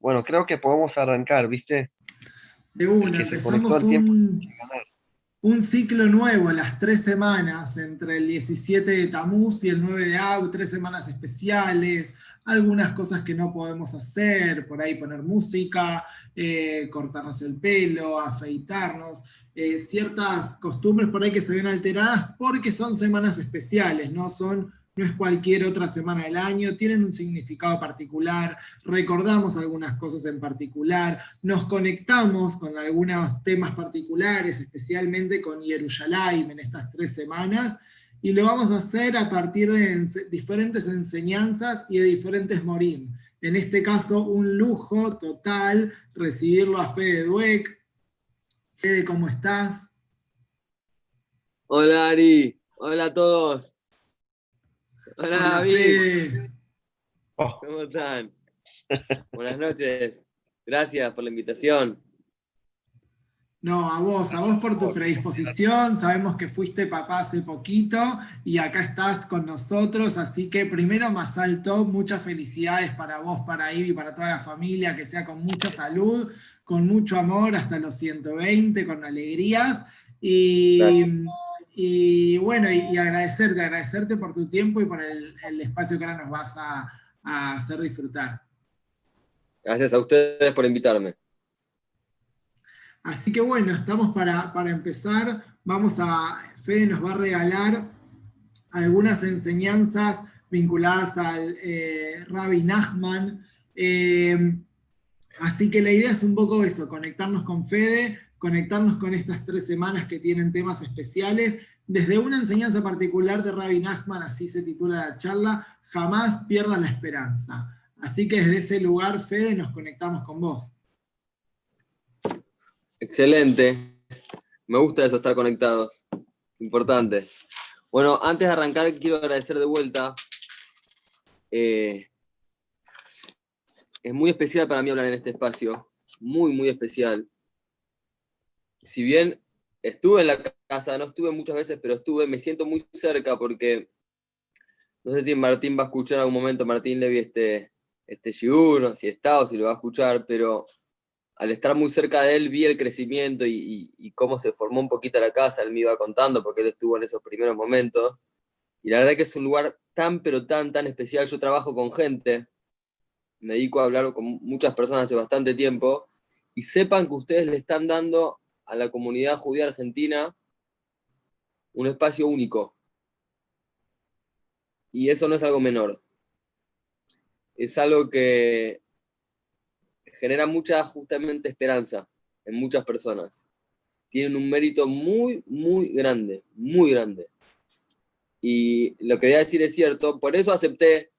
Bueno, creo que podemos arrancar, ¿viste? De una, empezamos un, un ciclo nuevo, las tres semanas, entre el 17 de Tamuz y el 9 de Ab, tres semanas especiales, algunas cosas que no podemos hacer, por ahí poner música, eh, cortarnos el pelo, afeitarnos, eh, ciertas costumbres por ahí que se ven alteradas porque son semanas especiales, no son no es cualquier otra semana del año, tienen un significado particular, recordamos algunas cosas en particular, nos conectamos con algunos temas particulares, especialmente con Yerushalayim en estas tres semanas, y lo vamos a hacer a partir de diferentes enseñanzas y de diferentes morim. En este caso, un lujo total recibirlo a Fede Dueck. Fede, ¿cómo estás? Hola Ari, hola a todos. Hola, David. Oh. ¿Cómo están? Buenas noches. Gracias por la invitación. No, a vos, a vos por tu predisposición, sabemos que fuiste papá hace poquito y acá estás con nosotros, así que primero más alto, muchas felicidades para vos, para Ivy, para toda la familia, que sea con mucha salud, con mucho amor, hasta los 120, con alegrías. Y, y bueno, y, agradecerte, agradecerte por tu tiempo y por el, espacio que ahora nos vas a, hacer disfrutar. Gracias a ustedes por invitarme. Así que bueno, estamos para, empezar. Vamos a, Fede nos va a regalar algunas enseñanzas vinculadas al eh, Rabbi Nachman. Eh, así que la idea es un poco eso, conectarnos con Fede, conectarnos con estas tres semanas que tienen temas especiales, desde una enseñanza particular de Rabbi Nachman, así se titula la charla, jamás pierdan la esperanza. Así que desde ese lugar, Fede, nos conectamos con vos. Excelente. Me gusta eso, estar conectados. Importante. Bueno, antes de arrancar, quiero agradecer de vuelta. Eh, es muy especial para mí hablar en este espacio. Muy, muy especial si bien estuve en la casa, no estuve muchas veces, pero estuve, me siento muy cerca porque no sé si Martín va a escuchar en algún momento, Martín le vi este, este Shigur, si está o si lo va a escuchar, pero al estar muy cerca de él vi el crecimiento y, cómo se formó un poquito la casa, él me iba contando porque él estuvo en esos primeros momentos. Y la verdad que es un lugar tan, pero tan, tan especial. Yo trabajo con gente, me dedico a hablar con muchas personas hace bastante tiempo, y sepan que ustedes le están dando a la comunidad judía argentina un espacio único. Y eso no es algo menor. Es algo que genera mucha justamente esperanza en muchas personas. Tienen un mérito muy, muy grande, muy grande. Y lo que voy a decir es cierto, por eso acepté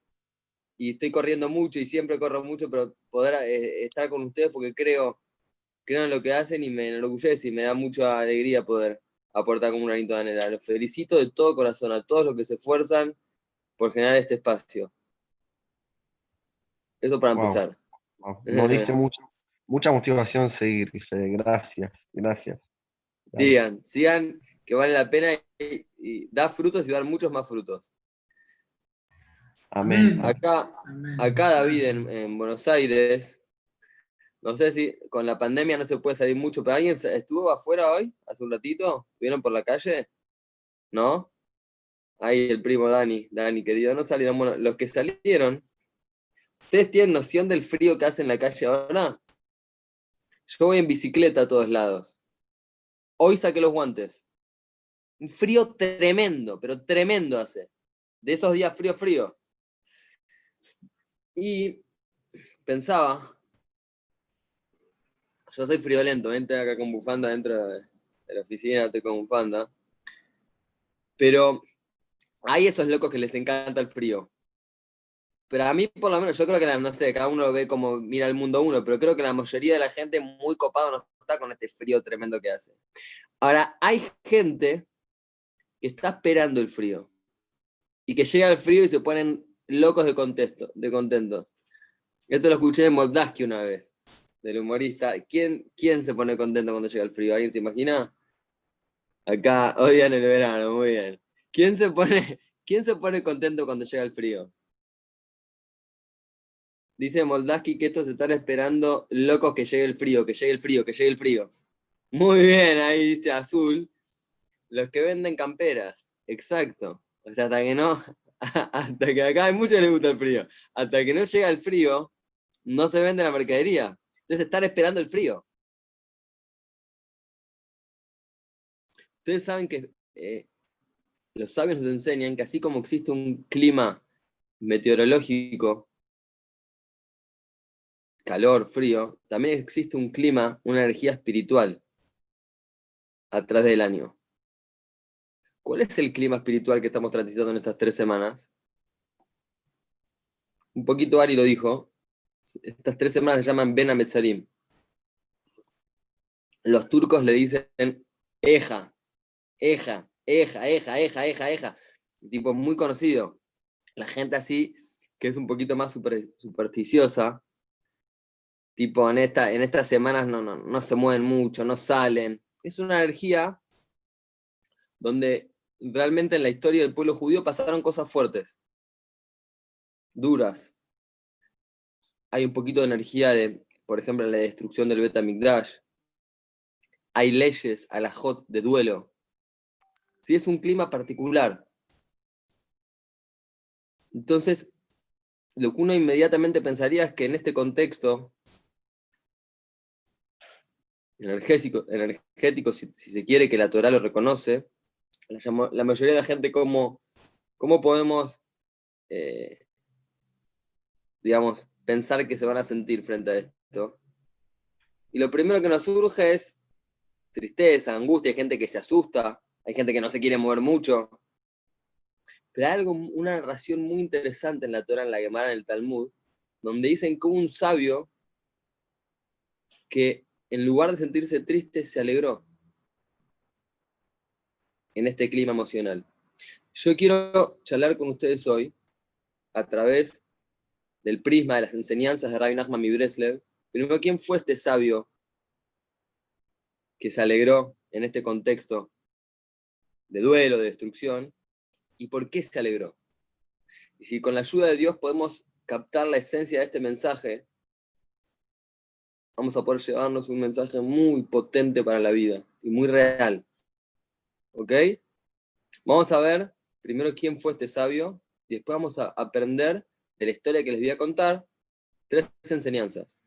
y estoy corriendo mucho y siempre corro mucho, pero poder eh, estar con ustedes porque creo creo en lo que hacen y me enorgullece y me da mucha alegría poder aportar como un granito de arena. Los felicito de todo corazón a todos los que se esfuerzan por generar este espacio. Eso para empezar. Nos diste mucha, mucha motivación seguir, Gracias, gracias. Digan, sigan que vale la pena y, da frutos y dar muchos más frutos. Amén. Acá, acá David en Buenos Aires, no sé si con la pandemia no se puede salir mucho, pero ¿alguien estuvo afuera hoy, hace un ratito? ¿Vieron por la calle? ¿No? Ahí el primo Dani, Dani querido, no salieron. Bueno, los que salieron, ¿ustedes tienen noción del frío que hace en la calle ahora? Yo voy en bicicleta a todos lados. Hoy saqué los guantes. Un frío tremendo, pero tremendo hace. De esos días frío, frío. Y pensaba, yo soy friolento, entré acá con bufanda dentro de, la oficina, estoy con bufanda. Pero hay esos locos que les encanta el frío. Pero a mí, por lo menos, yo creo que, no sé, cada uno ve como mira el mundo uno, pero creo que la mayoría de la gente muy copado no está con este frío tremendo que hace. Ahora, hay gente que está esperando el frío y que llega el frío y se ponen locos de, contexto, de contentos. Esto lo escuché de Moldaski una vez del humorista. ¿Quién, ¿Quién se pone contento cuando llega el frío? ¿Alguien se imagina? Acá, odian el verano, muy bien. ¿Quién se pone, quién se pone contento cuando llega el frío? Dice Moldaski que estos están esperando locos que llegue el frío, que llegue el frío, que llegue el frío. Muy bien, ahí dice Azul. Los que venden camperas, exacto. O sea, hasta que no, hasta que acá hay muchos les gusta el frío. Hasta que no llega el frío, no se vende la mercadería. Entonces están esperando el frío. Ustedes saben que eh, los sabios nos enseñan que así como existe un clima meteorológico, calor, frío, también existe un clima, una energía espiritual atrás del año. ¿Cuál es el clima espiritual que estamos transitando en estas tres semanas? Un poquito Ari lo dijo. Estas tres semanas se llaman Ben Ametzarim. Los turcos le dicen Eja, Eja, Eja, Eja, Eja, Eja, Eja. Tipo muy conocido. La gente así, que es un poquito más supersticiosa, tipo en, en estas semanas no, no, no se mueven mucho, no salen. Es una energía donde realmente en la historia del pueblo judío pasaron cosas fuertes, duras. Hay un poquito de energía de, por ejemplo, la destrucción del Betamigdash. Hay leyes, a la hot de duelo. Sí, es un clima particular. Entonces, lo que uno inmediatamente pensaría es que en este contexto energético, energético si, se quiere, que la Torah lo reconoce, la, mayoría de la gente, ¿cómo, cómo podemos, eh, digamos, pensar que se van a sentir frente a esto? Y lo primero que nos surge es tristeza, angustia, hay gente que se asusta, hay gente que no se quiere mover mucho. Pero hay algo, una narración muy interesante en la Torah, en la Gemara, en el Talmud, donde dicen como un sabio que en lugar de sentirse triste, se alegró en este clima emocional. Yo quiero charlar con ustedes hoy a través del prisma de las enseñanzas de Rabbi Nachman Breslev. Primero, ¿quién fue este sabio que se alegró en este contexto de duelo, de destrucción? ¿Y por qué se alegró? Y si con la ayuda de Dios podemos captar la esencia de este mensaje, vamos a poder llevarnos un mensaje muy potente para la vida y muy real. ¿Ok? Vamos a ver primero quién fue este sabio y después vamos a aprender de la historia que les voy a contar tres enseñanzas.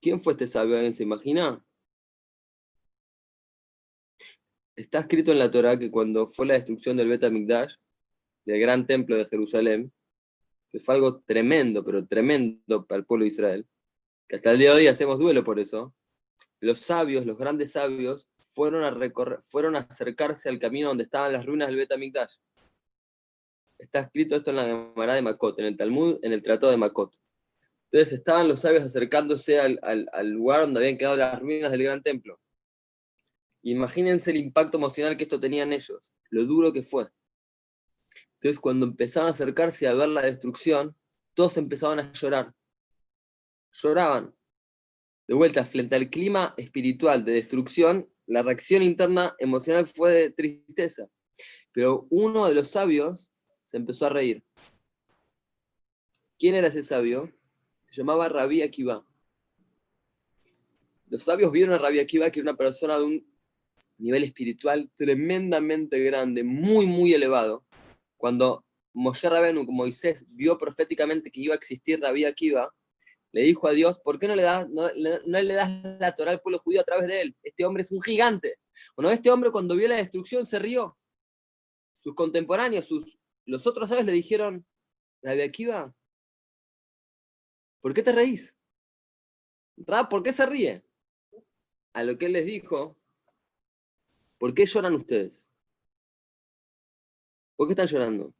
¿Quién fue este sabio? ¿Alguien se imagina? Está escrito en la Torah que cuando fue la destrucción del Bet Mikdash, del gran templo de Jerusalén, que fue algo tremendo, pero tremendo para el pueblo de Israel, que hasta el día de hoy hacemos duelo por eso, los sabios, los grandes sabios, fueron a, fueron a acercarse al camino donde estaban las ruinas del Betamigdash. Está escrito esto en la Gemara de Makot, en el Talmud, en el Tratado de Makot. Entonces estaban los sabios acercándose al, al lugar donde habían quedado las ruinas del gran templo. Imagínense el impacto emocional que esto tenía en ellos, lo duro que fue. Entonces, cuando empezaron a acercarse a ver la destrucción, todos empezaban a llorar. Lloraban. De vuelta, frente al clima espiritual de destrucción, la reacción interna emocional fue de tristeza. Pero uno de los sabios se empezó a reír. ¿Quién era ese sabio? Se llamaba Rabí Akiva. Los sabios vieron a Rabí Akiva que era una persona de un nivel espiritual tremendamente grande, muy, muy elevado, cuando Moshe Rabenu, Moisés, vio proféticamente que iba a existir Rabí Akiva, le dijo a Dios, ¿por qué no le das, no, le das la Torah al pueblo judío a través de él? Este hombre es un gigante. Bueno, este hombre cuando vio la destrucción se rió. Sus contemporáneos, sus, los otros sabios le dijeron, Rabí Akiva, ¿por qué te reís? Rab, ¿por qué se ríe? A lo que él les dijo, ¿por qué lloran ustedes? ¿Por qué están llorando?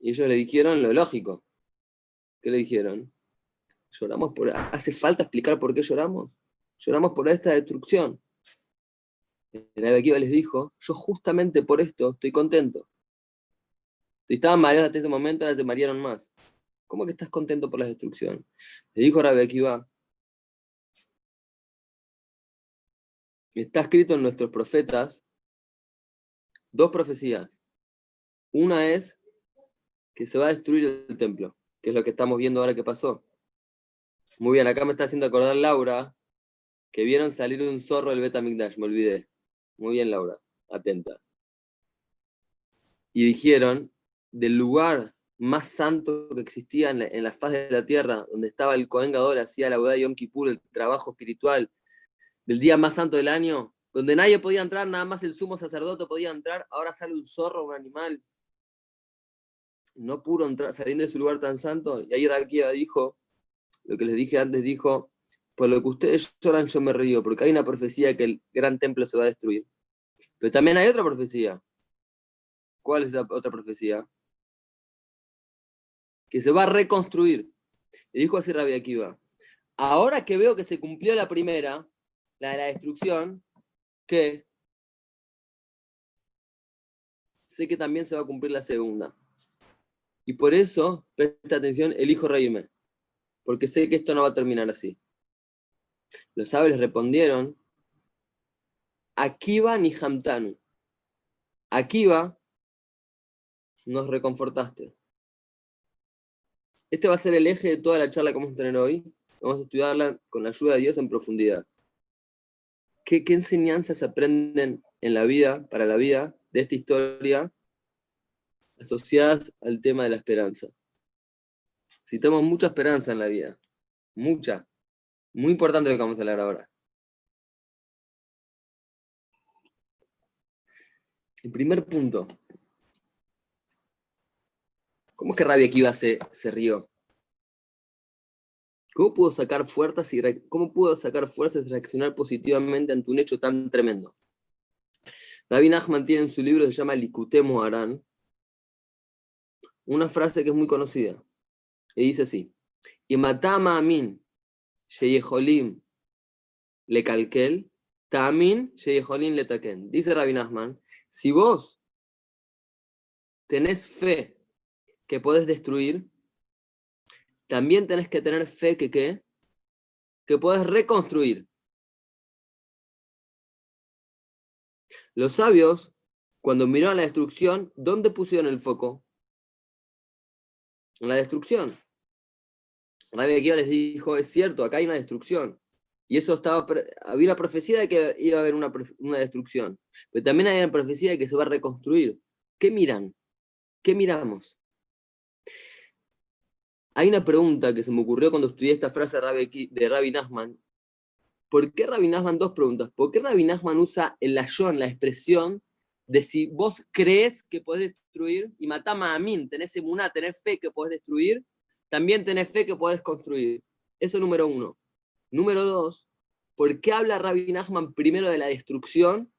Y ellos le dijeron lo lógico. ¿Qué le dijeron? Lloramos por. ¿Hace falta explicar por qué lloramos? Lloramos por esta destrucción. Akiva les dijo: Yo justamente por esto estoy contento. Si estaban mareados hasta ese momento, ahora se marearon más. ¿Cómo que estás contento por la destrucción? Le dijo Rabbi Akiva. Está escrito en nuestros profetas dos profecías. Una es que se va a destruir el templo, que es lo que estamos viendo ahora que pasó. Muy bien, acá me está haciendo acordar Laura, que vieron salir un zorro del Betamigdash, me olvidé. Muy bien, Laura, atenta. Y dijeron, del lugar más santo que existía en la, faz de la tierra, donde estaba el Cohen Gadol, hacía la boda de Yom Kippur, el trabajo espiritual del día más santo del año, donde nadie podía entrar, nada más el sumo sacerdote podía entrar, ahora sale un zorro, un animal, no pudo entrar, saliendo de su lugar tan santo, y ahí Raquía dijo, lo que les dije antes, dijo, por lo que ustedes lloran yo me río, porque hay una profecía que el gran templo se va a destruir. Pero también hay otra profecía. ¿Cuál es la otra profecía? Que se va a reconstruir. Y dijo así Rabia Akiva, ahora que veo que se cumplió la primera, la de la destrucción, que sé que también se va a cumplir la segunda. Y por eso, presta atención, elijo reírme, porque sé que esto no va a terminar así. Los sabios respondieron, Akiva ni Hamtanu. Akiva, nos reconfortaste. Este va a ser el eje de toda la charla que vamos a tener hoy. Vamos a estudiarla con la ayuda de Dios en profundidad. ¿Qué, enseñanzas aprenden en la vida, para la vida, de esta historia asociadas al tema de la esperanza. Necesitamos mucha esperanza en la vida, mucha. Muy importante lo que vamos a hablar ahora. El primer punto. ¿Cómo es que Rabia Akiva se, se rió? ¿Cómo pudo sacar fuerzas y cómo pudo sacar fuerzas y reaccionar positivamente ante un hecho tan tremendo? Rabbi Nachman tiene en su libro se llama Likutemo Aran, una frase que es muy conocida. Y dice así: Y matama amin, sheyeholim le calquel, tamin sheyeholim le taquen. Dice Rabbi Nachman: si vos tenés fe que podés destruir, también tenés que tener fe que qué? Que podés reconstruir. Los sabios, cuando miraron la destrucción, ¿dónde pusieron el foco? En la destrucción. Rabbi Akiva les dijo, es cierto, acá hay una destrucción. Y eso estaba, había una profecía de que iba a haber una, una destrucción. Pero también hay una profecía de que se va a reconstruir. ¿Qué miran? ¿Qué miramos? Hay una pregunta que se me ocurrió cuando estudié esta frase de Rabbi, de Rabbi Nachman. ¿Por qué Rabbi Nachman, dos preguntas, ¿por qué Rabbi Nachman usa el ayón, la expresión de si vos crees que podés destruir y matama a mí, tenés emuná, tenés fe que podés destruir, también tenés fe que podés construir. Eso número uno. Número dos, ¿por qué habla Rabbi Nachman primero de la destrucción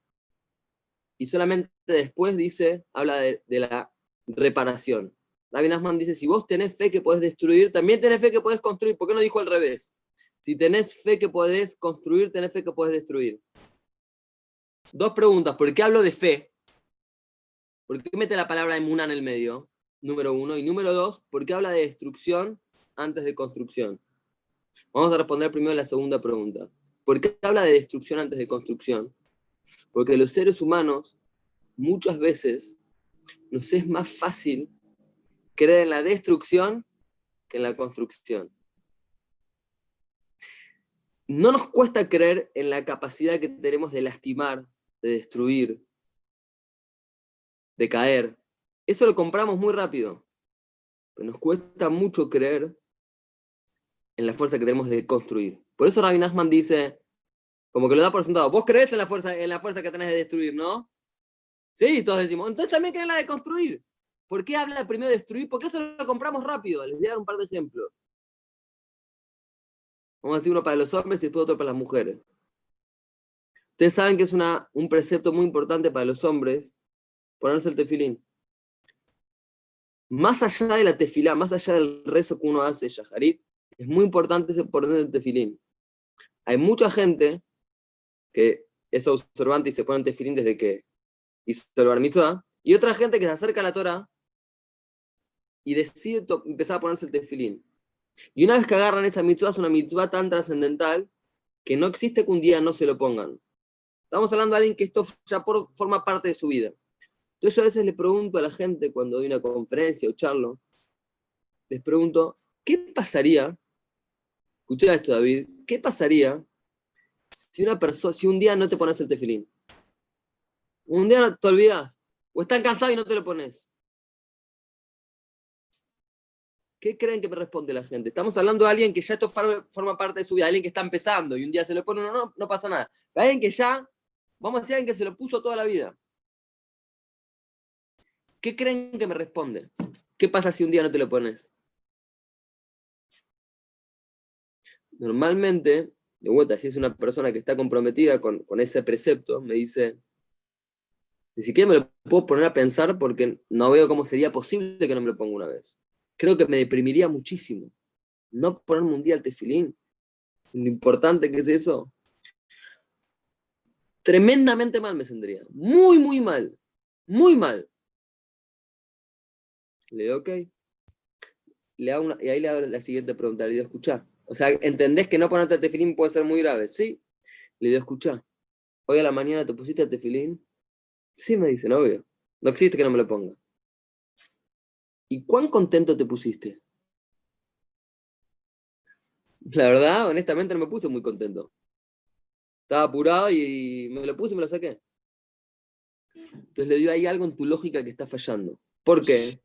y solamente después dice, habla de, la reparación? Rabbi Nachman dice, si vos tenés fe que podés destruir, también tenés fe que podés construir. ¿Por qué no dijo al revés? Si tenés fe que podés construir, tenés fe que podés destruir. Dos preguntas. ¿Por qué hablo de fe? ¿Por qué mete la palabra emuna en el medio? Número uno. Y número dos, ¿por qué habla de destrucción antes de construcción? Vamos a responder primero la segunda pregunta. ¿Por qué habla de destrucción antes de construcción? Porque los seres humanos muchas veces nos es más fácil creer en la destrucción que en la construcción. No nos cuesta creer en la capacidad que tenemos de lastimar, de destruir, de caer. Eso lo compramos muy rápido. Pero nos cuesta mucho creer en la fuerza que tenemos de construir. Por eso Rabbi Nachman dice, como que lo da por sentado, vos crees en la fuerza, en la fuerza que tenés de destruir, ¿no? Sí, todos decimos, entonces también crees en la de construir. ¿Por qué habla primero de destruir? Porque eso lo compramos rápido. Les voy a dar un par de ejemplos. Vamos a decir uno para los hombres y después otro para las mujeres. Ustedes saben que es una, un precepto muy importante para los hombres ponerse el tefilín. Más allá de la tefilá, más allá del rezo que uno hace, Shaharit, es muy importante poner el tefilín. Hay mucha gente que es observante y se pone el tefilín desde que hizo el bar mitzvah, y otra gente que se acerca a la Torah y decide empezar a ponerse el tefilín. Y una vez que agarran esa mitzvah, es una mitzvah tan trascendental que no existe que un día no se lo pongan. Estamos hablando de alguien que esto ya forma parte de su vida. Entonces yo a veces le pregunto a la gente cuando doy una conferencia o charlo, les pregunto, ¿qué pasaría? Escucha esto, David, ¿qué pasaría si una persona, si un día no te pones el tefilín? Un día no te olvidas, o estás cansado y no te lo pones. ¿Qué creen que me responde la gente? Estamos hablando de alguien que ya esto forma parte de su vida, alguien que está empezando y un día se lo pone, no, no, no pasa nada. Alguien que ya, vamos a decir alguien que se lo puso toda la vida. ¿Qué creen que me responde? ¿Qué pasa si un día no te lo pones? Normalmente, de vuelta, si es una persona que está comprometida con, con ese precepto, me dice, ni siquiera me lo puedo poner a pensar porque no veo cómo sería posible que no me lo ponga una vez creo que me deprimiría muchísimo. No ponerme un día al tefilín. Lo importante que es eso. Tremendamente mal me sentiría. Muy, muy mal. Muy mal. Le digo, ok. Le hago una, y ahí le hago la siguiente pregunta. Le digo, escucha. O sea, ¿entendés que no ponerte tefilín puede ser muy grave? Sí. Le digo, escucha. Hoy a la mañana te pusiste al tefilín. Sí, me dice, no veo. No existe que no me lo ponga. ¿Y cuán contento te pusiste? La verdad, honestamente no me puse muy contento. Estaba apurado y me lo puse y me lo saqué. Entonces le dio ahí algo en tu lógica que está fallando. ¿Por qué?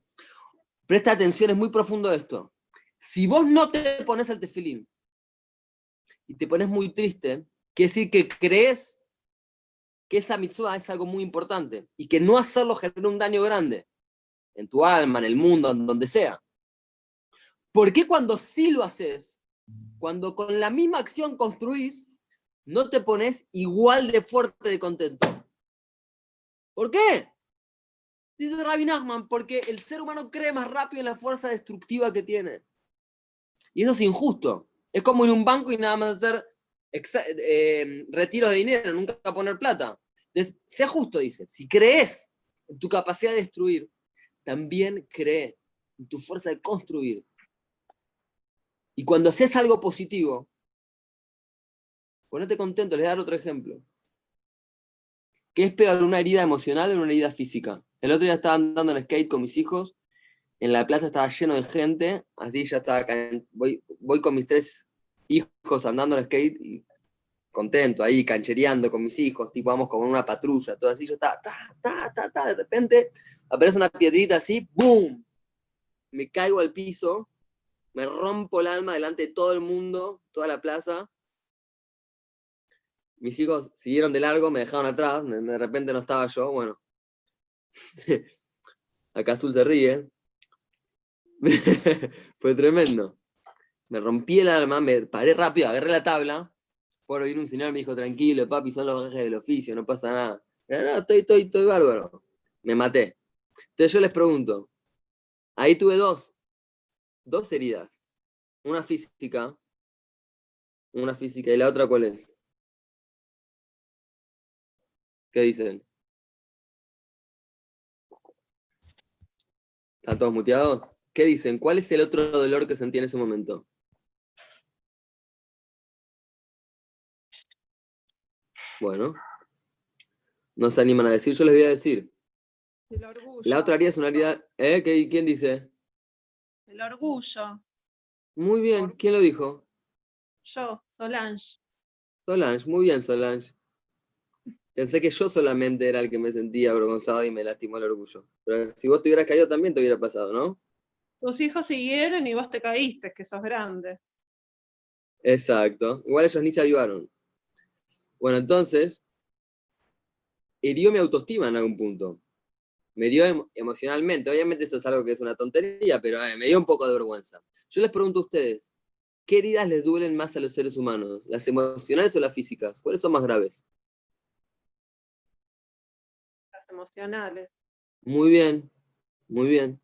Presta atención, es muy profundo esto. Si vos no te pones el tefilín y te pones muy triste, quiere decir que crees que esa mitzvah es algo muy importante y que no hacerlo genera un daño grande en tu alma, en el mundo, en donde sea. ¿Por qué cuando sí lo haces, cuando con la misma acción construís, no te pones igual de fuerte de contento? ¿Por qué? Dice Rabbi Nachman, porque el ser humano cree más rápido en la fuerza destructiva que tiene. Y eso es injusto. Es como en un banco y nada más hacer eh, retiros de dinero, nunca poner plata. Entonces, sea justo, dice. Si crees en tu capacidad de destruir, también cree en tu fuerza de construir. Y cuando haces algo positivo, ponete contento, les voy a dar otro ejemplo. ¿Qué es peor, una herida emocional o una herida física? El otro día estaba andando en skate con mis hijos, en la plaza estaba lleno de gente, así ya estaba, voy, voy con mis tres hijos andando en skate y contento ahí, canchereando con mis hijos, tipo vamos como en una patrulla, todo así, yo estaba, ta, ta, ta, ta, de repente aparece una piedrita así, ¡boom! Me caigo al piso, me rompo el alma delante de todo el mundo, toda la plaza. Mis hijos siguieron de largo, me dejaron atrás, de repente no estaba yo, bueno. Acá Azul se ríe. Fue tremendo. Me rompí el alma, me paré rápido, agarré la tabla. Por oír un señor me dijo, tranquilo, papi, son los gajes del oficio, no pasa nada. No, estoy, estoy, estoy bárbaro. Me maté. Entonces yo les pregunto, ahí tuve dos, dos heridas. Una física, una física, y la otra cuál es? ¿Qué dicen? ¿Están todos muteados? ¿Qué dicen? ¿Cuál es el otro dolor que sentí en ese momento? Bueno, no se animan a decir, yo les voy a decir. El orgullo. La otra herida es una herida. ¿Eh? ¿Quién dice? El orgullo. Muy bien. ¿Quién lo dijo? Yo, Solange. Solange, muy bien, Solange. Pensé que yo solamente era el que me sentía avergonzado y me lastimó el orgullo. Pero si vos te hubieras caído también te hubiera pasado, ¿no? Tus hijos siguieron y vos te caíste, que sos grande. Exacto. Igual ellos ni se avivaron. Bueno, entonces, hirió mi autoestima en algún punto me dio emocionalmente. Obviamente esto es algo que es una tontería, pero eh, me dio un poco de vergüenza. Yo les pregunto a ustedes, ¿qué heridas les duelen más a los seres humanos? ¿Las emocionales o las físicas? ¿Cuáles son más graves? Las emocionales. Muy bien, muy bien.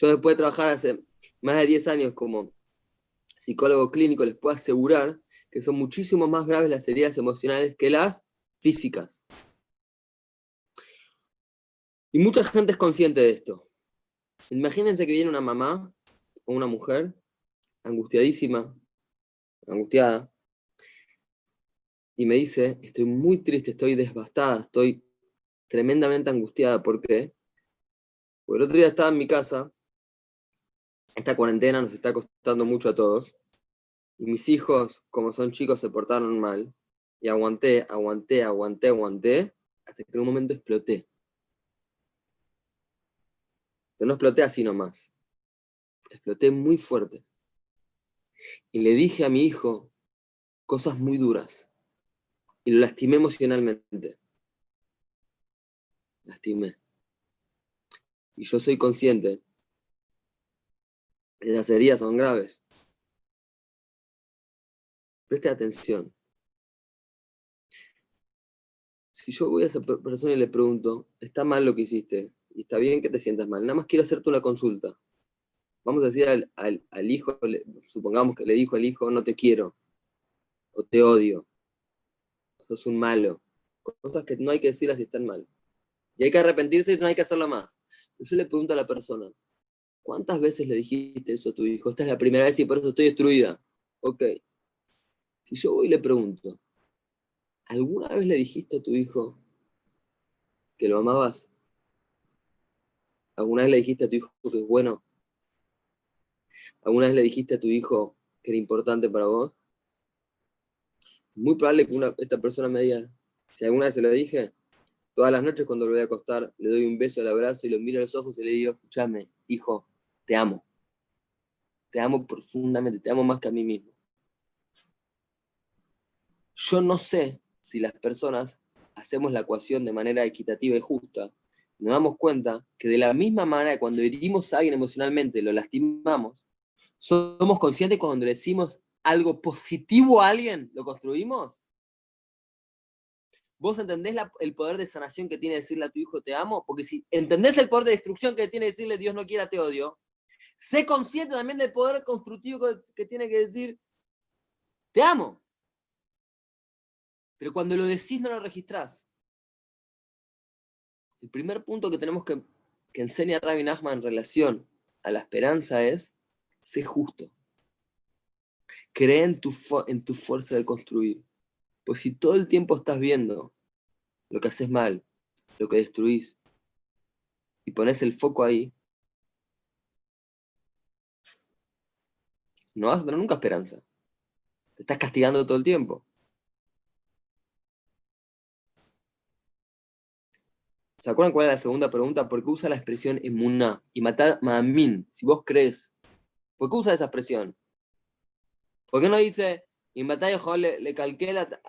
Yo después de trabajar hace más de 10 años como psicólogo clínico, les puedo asegurar que son muchísimo más graves las heridas emocionales que las físicas. Y mucha gente es consciente de esto. Imagínense que viene una mamá o una mujer angustiadísima, angustiada, y me dice, estoy muy triste, estoy devastada, estoy tremendamente angustiada. ¿Por qué? Porque el otro día estaba en mi casa, esta cuarentena nos está costando mucho a todos, y mis hijos, como son chicos, se portaron mal, y aguanté, aguanté, aguanté, aguanté, hasta que en un momento exploté. Pero no exploté así nomás, exploté muy fuerte. Y le dije a mi hijo cosas muy duras, y lo lastimé emocionalmente. Lastimé. Y yo soy consciente las heridas son graves. Preste atención. Si yo voy a esa persona y le pregunto, está mal lo que hiciste, y está bien que te sientas mal, nada más quiero hacerte una consulta. Vamos a decir al, al hijo, supongamos que le dijo al hijo, no te quiero, o te odio, sos un malo. Cosas que no hay que decirlas si están mal. Y hay que arrepentirse y no hay que hacerlo más. Yo le pregunto a la persona, ¿cuántas veces le dijiste eso a tu hijo? Esta es la primera vez y por eso estoy destruida. Ok. Si yo voy y le pregunto, ¿alguna vez le dijiste a tu hijo que lo amabas? ¿Alguna vez le dijiste a tu hijo que es bueno? ¿Alguna vez le dijiste a tu hijo que era importante para vos? Muy probable que esta persona me diga, si alguna vez se lo dije, Todas las noches cuando lo voy a acostar, le doy un beso al abrazo y lo miro a los ojos y le digo, escúchame, hijo, te amo. Te amo profundamente, te amo más que a mí mismo. Yo no sé si las personas hacemos la ecuación de manera equitativa y justa. Nos damos cuenta que de la misma manera cuando herimos a alguien emocionalmente, lo lastimamos, somos conscientes cuando decimos algo positivo a alguien, lo construimos. ¿Vos entendés el poder de sanación que tiene decirle a tu hijo te amo? Porque si entendés el poder de destrucción que tiene decirle Dios no quiera te odio, sé consciente también del poder constructivo que tiene que decir te amo. Pero cuando lo decís no lo registrás. El primer punto que tenemos que, que enseña Rabbi Nachman en relación a la esperanza es, sé justo. Cree en tu, en tu fuerza de construir. Pues si todo el tiempo estás viendo lo que haces mal, lo que destruís, y pones el foco ahí, no vas a tener nunca esperanza. Te estás castigando todo el tiempo. ¿Se acuerdan cuál es la segunda pregunta? ¿Por qué usa la expresión emuná y matar mamin? Si vos crees, ¿por qué usa esa expresión? ¿Por qué no dice y le, le calqué la,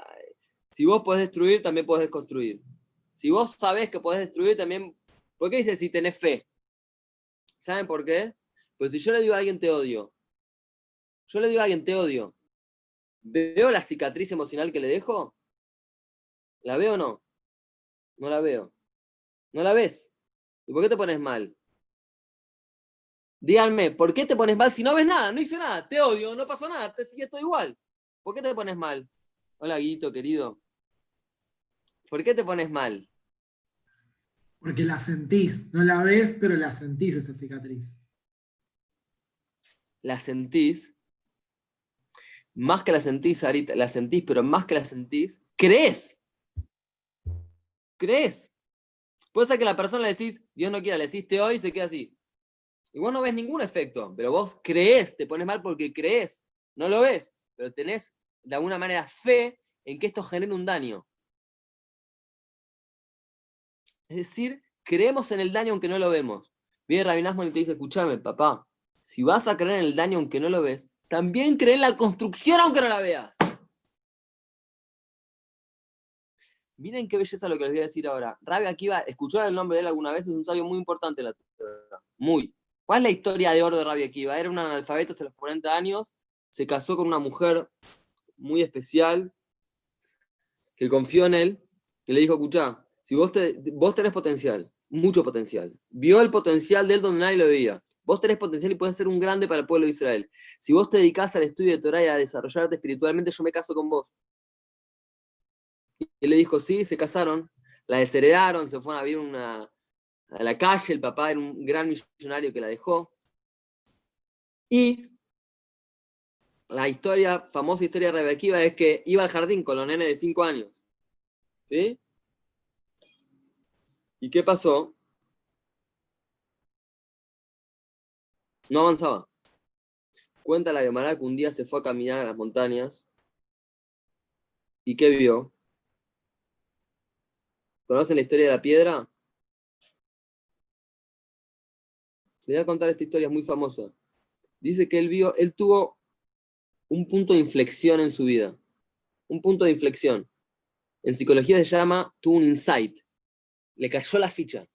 si vos podés destruir, también podés construir. Si vos sabés que podés destruir, también... ¿Por qué dice si tenés fe? ¿Saben por qué? Pues si yo le digo a alguien te odio, yo le digo a alguien te odio, ¿veo la cicatriz emocional que le dejo? ¿La veo o no? No la veo. ¿No la ves? ¿Y por qué te pones mal? Díganme, ¿por qué te pones mal si no ves nada? No hice nada, te odio, no pasó nada, te sigue igual. ¿Por qué te pones mal? Hola, Guito, querido. ¿Por qué te pones mal? Porque la sentís. No la ves, pero la sentís esa cicatriz. La sentís. Más que la sentís, ahorita, la sentís, pero más que la sentís, crees. Crees. Puede ser que la persona le decís, Dios no quiera, le decís hoy y se queda así. Y vos no ves ningún efecto, pero vos crees, te pones mal porque crees. No lo ves, pero tenés de alguna manera fe en que esto genere un daño. Es decir, creemos en el daño aunque no lo vemos. Viene Rabinasmo y te dice, escúchame, papá, si vas a creer en el daño aunque no lo ves, también cree en la construcción aunque no la veas. Miren qué belleza lo que les voy a decir ahora. Rabbi Akiva, ¿escuchó el nombre de él alguna vez? Es un sabio muy importante la tierra. Muy. ¿Cuál es la historia de oro de Rabbi Akiva? Era un analfabeto hasta los 40 años, se casó con una mujer muy especial, que confió en él, y le dijo, escucha, si vos, te, vos tenés potencial, mucho potencial, vio el potencial de él donde nadie lo veía, vos tenés potencial y puedes ser un grande para el pueblo de Israel. Si vos te dedicás al estudio de Torah y a desarrollarte espiritualmente, yo me caso con vos. Y le dijo, sí, se casaron, la desheredaron, se fueron a vivir una, a la calle, el papá era un gran millonario que la dejó. Y la historia, famosa historia de es que iba al jardín con los nenes de 5 años. ¿Sí? ¿Y qué pasó? No avanzaba. Cuenta la Gemara que un día se fue a caminar a las montañas. ¿Y qué vio? ¿Conocen la historia de la piedra? Le voy a contar esta historia, es muy famosa. Dice que él vio, él tuvo un punto de inflexión en su vida. Un punto de inflexión. En psicología se llama, tuvo un insight. Le cayó la ficha.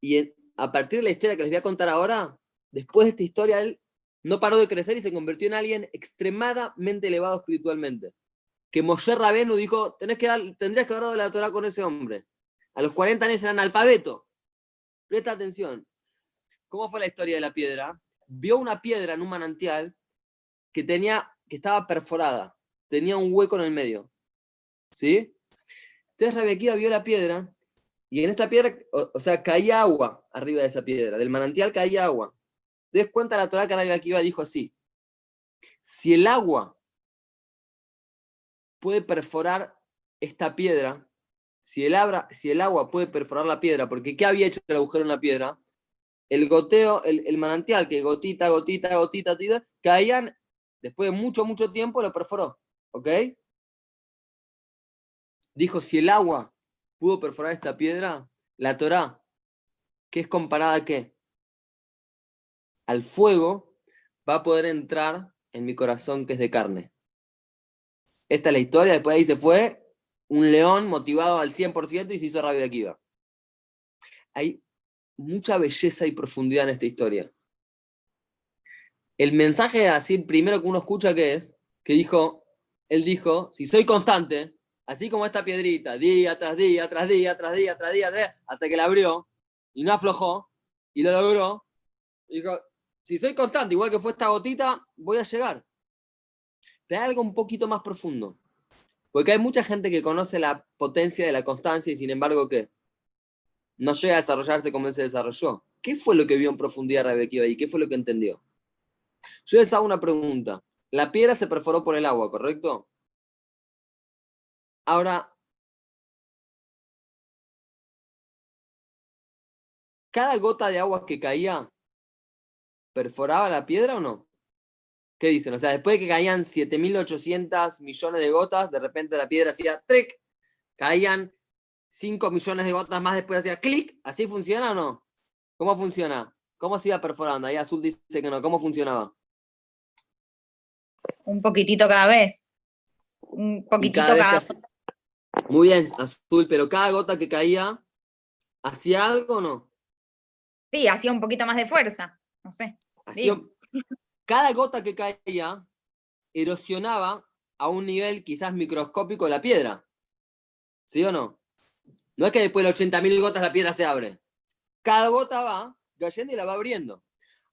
Y a partir de la historia que les voy a contar ahora, después de esta historia, él no paró de crecer y se convirtió en alguien extremadamente elevado espiritualmente. Que Moshe Rabenu dijo, Tenés que dar, tendrías que haber dado la Torah con ese hombre. A los 40 años era analfabeto. Presta atención. ¿Cómo fue la historia de la piedra? Vio una piedra en un manantial que tenía, que estaba perforada. Tenía un hueco en el medio. ¿Sí? Entonces Rebequía vio la piedra y en esta piedra, o, sea, caía agua arriba de esa piedra. Del manantial caía agua. Entonces cuenta la Torah que Rebequía dijo así. Si el agua puede perforar esta piedra, si el, si el agua puede perforar la piedra, porque ¿qué había hecho el agujero en la piedra? El goteo, el, manantial, que gotita, gotita, gotita, gotita, caían, después de mucho, mucho tiempo lo perforó. ¿Ok? Dijo, si el agua pudo perforar esta piedra, la Torah, que es comparada a qué? Al fuego, va a poder entrar en mi corazón que es de carne. Esta es la historia, después ahí se fue un león motivado al 100% y se hizo rabia de Akiva. Hay mucha belleza y profundidad en esta historia. El mensaje así, primero que uno escucha que es, que dijo, él dijo, si soy constante, así como esta piedrita, día tras día, tras día, tras día, tras día, tras hasta que la abrió y no aflojó y lo logró, dijo, si soy constante, igual que fue esta gotita, voy a llegar. Te da algo un poquito más profundo. Porque hay mucha gente que conoce la potencia de la constancia y sin embargo, ¿qué? No llega a desarrollarse como él se desarrolló. ¿Qué fue lo que vio en profundidad Rebequia y qué fue lo que entendió? Yo les hago una pregunta. La piedra se perforó por el agua, ¿correcto? Ahora, cada gota de agua que caía, ¿perforaba la piedra o no? ¿Qué dicen? O sea, después de que caían 7.800 millones de gotas, de repente la piedra hacía trick, caían 5 millones de gotas más, después hacía clic. ¿Así funciona o no? ¿Cómo funciona? ¿Cómo se iba perforando? Ahí Azul dice que no. ¿Cómo funcionaba? Un poquitito cada vez. Un poquitito cada, vez. Muy bien, Azul, pero cada gota que caía, ¿hacía algo o no? Sí, hacía un poquito más de fuerza. No sé cada gota que caía erosionaba a un nivel quizás microscópico la piedra. ¿Sí o no? No es que después de 80.000 gotas la piedra se abre. Cada gota va y la va abriendo.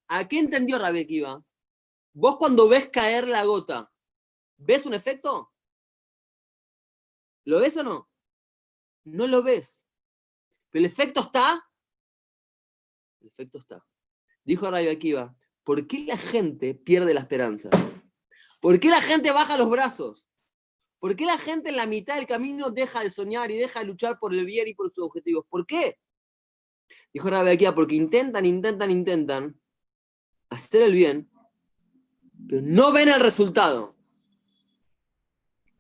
¿A qué entendió Kiva? Vos cuando ves caer la gota, ¿ves un efecto? ¿Lo ves o no? No lo ves. Pero el efecto está. El efecto está. Dijo Kiva, ¿por qué la gente pierde la esperanza? ¿Por qué la gente baja los brazos? ¿Por qué la gente en la mitad del camino deja de soñar y deja de luchar por el bien y por sus objetivos? ¿Por qué? Dijo Rabequía, porque intentan, intentan, intentan hacer el bien, pero no ven el resultado.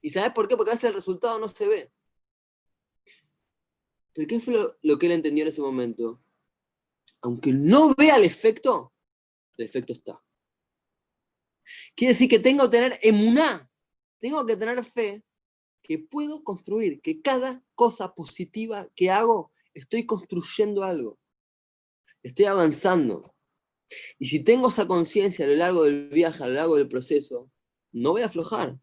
¿Y sabes por qué? Porque a veces el resultado no se ve. ¿Pero qué fue lo, lo que él entendió en ese momento? Aunque no vea el efecto, el efecto está. Quiere decir que tengo que tener emuná, tengo que tener fe que puedo construir, que cada cosa positiva que hago, estoy construyendo algo, estoy avanzando. Y si tengo esa conciencia a lo largo del viaje, a lo largo del proceso, no voy a aflojar.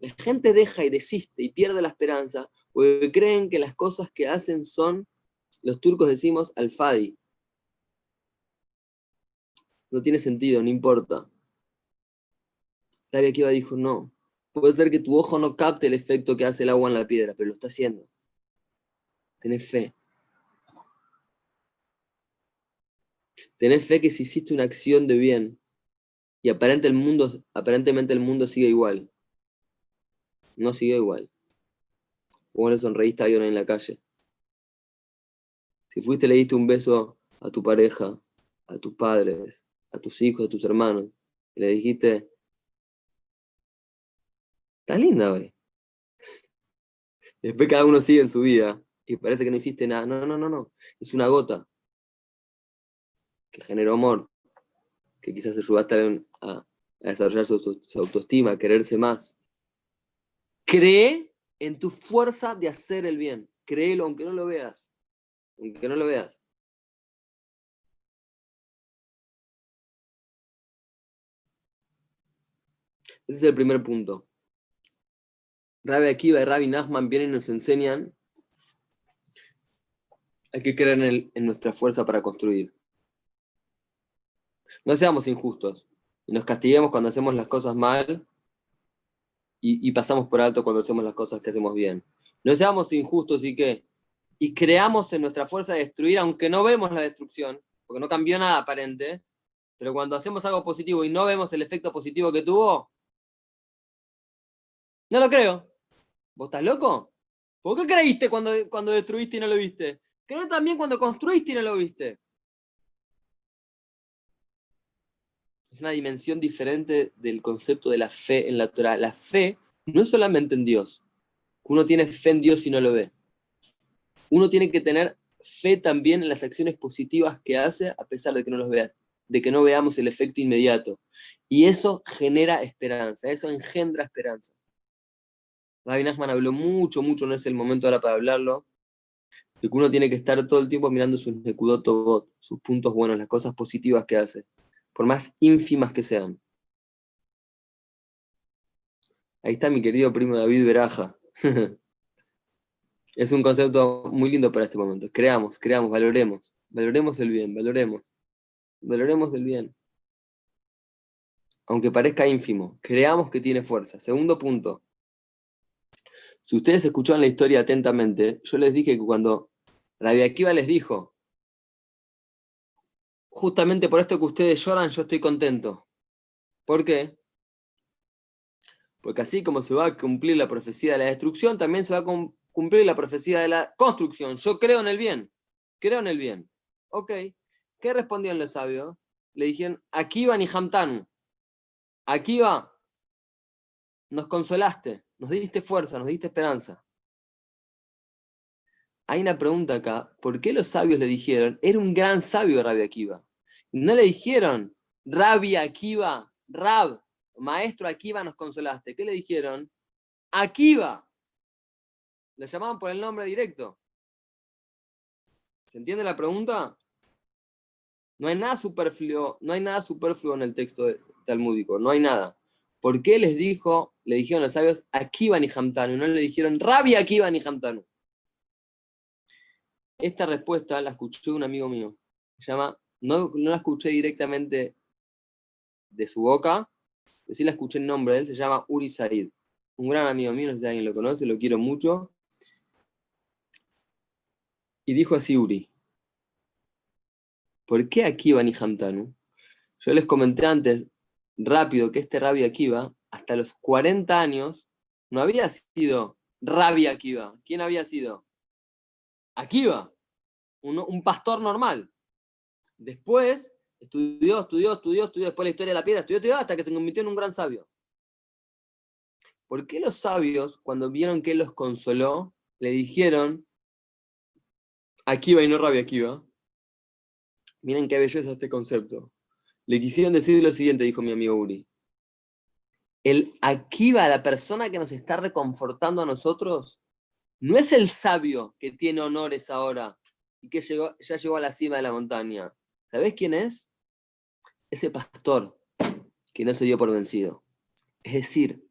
La gente deja y desiste y pierde la esperanza porque creen que las cosas que hacen son, los turcos decimos, alfadi, no tiene sentido, no importa. La Kiva dijo, no, puede ser que tu ojo no capte el efecto que hace el agua en la piedra, pero lo está haciendo. Tenés fe. Tenés fe que si hiciste una acción de bien y aparente el mundo, aparentemente el mundo sigue igual, no sigue igual. Vos le sonreíste a alguien en la calle. Si fuiste, le diste un beso a tu pareja, a tus padres, a tus hijos, a tus hermanos, y le dijiste, estás linda hoy. Después cada uno sigue en su vida y parece que no hiciste nada. No, no, no, no. Es una gota que generó amor, que quizás ayudaste a, desarrollar su, autoestima, a quererse más. Cree en tu fuerza de hacer el bien. Créelo aunque no lo veas. Aunque no lo veas. Ese es el primer punto. Rabbi Akiva y Rabbi Nachman vienen y nos enseñan hay que creer en, nuestra fuerza para construir. No seamos injustos y nos castiguemos cuando hacemos las cosas mal y, y, pasamos por alto cuando hacemos las cosas que hacemos bien. No seamos injustos y que y creamos en nuestra fuerza de destruir, aunque no vemos la destrucción, porque no cambió nada aparente, pero cuando hacemos algo positivo y no vemos el efecto positivo que tuvo, no lo creo. ¿Vos estás loco? ¿Por qué creíste cuando, cuando destruiste y no lo viste? Creo también cuando construiste y no lo viste. Es una dimensión diferente del concepto de la fe en la Torah. La fe no es solamente en Dios. Uno tiene fe en Dios y no lo ve. Uno tiene que tener fe también en las acciones positivas que hace a pesar de que no los veas, de que no veamos el efecto inmediato. Y eso genera esperanza, eso engendra esperanza. Rabbi Nachman habló mucho, mucho, no es el momento ahora para hablarlo, de que uno tiene que estar todo el tiempo mirando sus nekudot sus puntos buenos, las cosas positivas que hace, por más ínfimas que sean. Ahí está mi querido primo David Beraja. es un concepto muy lindo para este momento. Creamos, creamos, valoremos. Valoremos el bien, valoremos. Valoremos el bien. Aunque parezca ínfimo, creamos que tiene fuerza. Segundo punto. Si ustedes escucharon la historia atentamente, yo les dije que cuando Rabia Akiva les dijo, justamente por esto que ustedes lloran, yo estoy contento. ¿Por qué? Porque así como se va a cumplir la profecía de la destrucción, también se va a cumplir la profecía de la construcción. Yo creo en el bien. Creo en el bien. Ok. ¿Qué respondían los sabios? Le dijeron, Akiva ni Hamtanu. Akiva, nos consolaste, nos diste fuerza, nos diste esperanza. Hay una pregunta acá, ¿por qué los sabios le dijeron, era un gran sabio Rabbi Akiva? No le dijeron, Rabbi Akiva, Rab, maestro Akiva, nos consolaste. ¿Qué le dijeron? Akiva. Le llamaban por el nombre directo. ¿Se entiende la pregunta? No hay nada superfluo, no hay nada superfluo en el texto talmúdico, no hay nada. ¿Por qué les dijo, le dijeron los sabios Akiva ni Hamtanu? No le dijeron Rabbi Akiva ni Hamtanu. Esta respuesta la escuché de un amigo mío. Se llama, no, no la escuché directamente de su boca, pero sí la escuché en nombre de él, se llama Uri Said. Un gran amigo mío, no sé si alguien lo conoce, lo quiero mucho. Y dijo así Uri, ¿por qué Akiva ni Hamtanu? Yo les comenté antes, rápido, que este Rabbi Akiva, hasta los 40 años, no había sido Rabbi Akiva. ¿Quién había sido? Akiva, un, pastor normal. Después estudió, estudió, estudió, estudió, después la historia de la piedra, estudió, estudió, hasta que se convirtió en un gran sabio. ¿Por qué los sabios, cuando vieron que él los consoló, le dijeron Akiva y no Rabbi Akiva? Miren qué belleza este concepto. Le quisieron decir lo siguiente, dijo mi amigo Uri. El Akiva, la persona que nos está reconfortando a nosotros, no es el sabio que tiene honores ahora y que llegó, ya llegó a la cima de la montaña. ¿Sabés quién es? Ese pastor que no se dio por vencido. Es decir,